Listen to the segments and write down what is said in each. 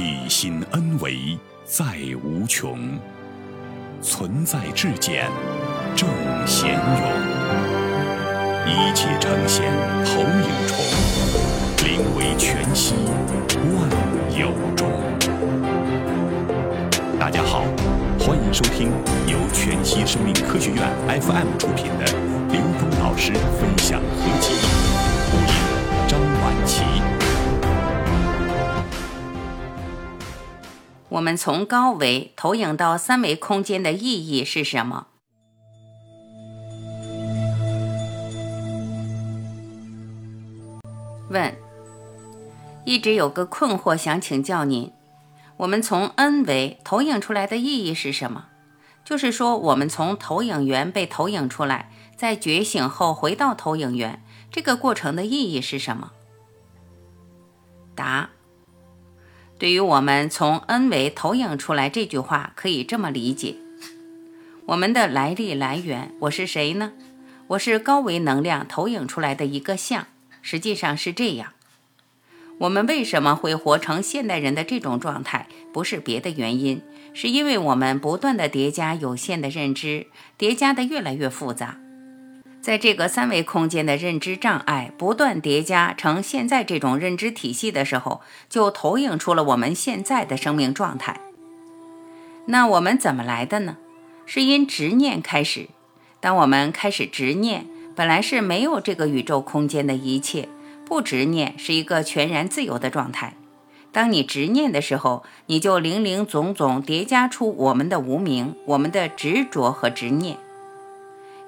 体心恩为在无穷，存在至简正贤勇，一切呈现投影重，灵为全息万有中。大家好，欢迎收听由全息生命科学院 FM 出品的刘峰老师分享合集，播音张晚琪。我们从高维投影到三维空间的意义是什么？问：一直有个困惑，想请教您。我们从 N 维投影出来的意义是什么？就是说，我们从投影源被投影出来，在觉醒后回到投影源，这个过程的意义是什么？答：对于我们从 N 维投影出来这句话，可以这么理解：我们的来历来源，我是谁呢？我是高维能量投影出来的一个像。实际上是这样，我们为什么会活成现代人的这种状态？不是别的原因，是因为我们不断的叠加有限的认知，叠加的越来越复杂，在这个三维空间的认知障碍不断叠加成现在这种认知体系的时候，就投影出了我们现在的生命状态。那我们怎么来的呢？是因执念开始。当我们开始执念。本来是没有这个宇宙空间的一切，不执念是一个全然自由的状态。当你执念的时候，你就零零总总叠加出我们的无名、我们的执着和执念。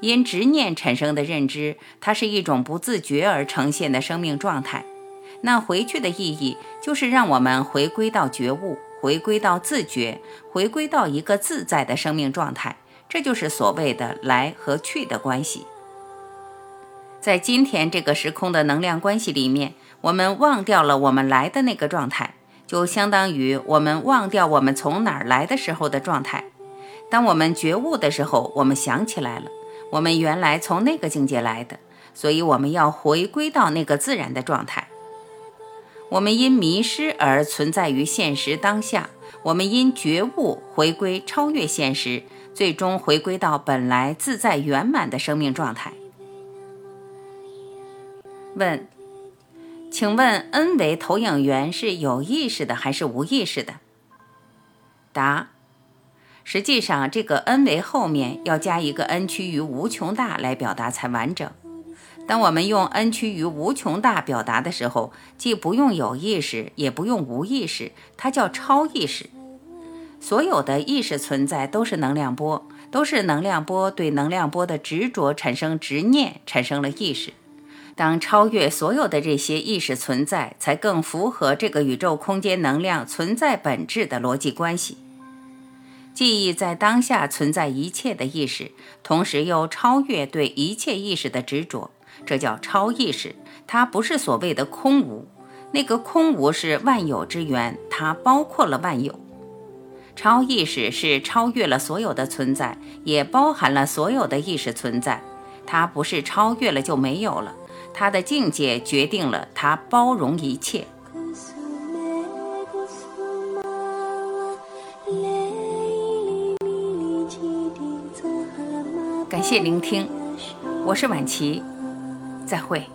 因执念产生的认知，它是一种不自觉而呈现的生命状态。那回去的意义，就是让我们回归到觉悟，回归到自觉，回归到一个自在的生命状态。这就是所谓的来和去的关系。在今天这个时空的能量关系里面，我们忘掉了我们来的那个状态，就相当于我们忘掉我们从哪儿来的时候的状态。当我们觉悟的时候，我们想起来了，我们原来从那个境界来的，所以我们要回归到那个自然的状态。我们因迷失而存在于现实当下，我们因觉悟回归超越现实，最终回归到本来自在圆满的生命状态。问，请问 N 维投影源是有意识的还是无意识的？答：实际上，这个 N 维后面要加一个 N 趋于无穷大来表达才完整。当我们用 N 趋于无穷大表达的时候，既不用有意识，也不用无意识，它叫超意识。所有的意识存在都是能量波，都是能量波对能量波的执着产生执念，产生了意识。当超越所有的这些意识存在，才更符合这个宇宙空间能量存在本质的逻辑关系。记忆在当下存在一切的意识，同时又超越对一切意识的执着，这叫超意识。它不是所谓的空无，那个空无是万有之源，它包括了万有。超意识是超越了所有的存在，也包含了所有的意识存在。它不是超越了就没有了。它的境界决定了它包容一切。感谢聆听，我是晚琪，再会。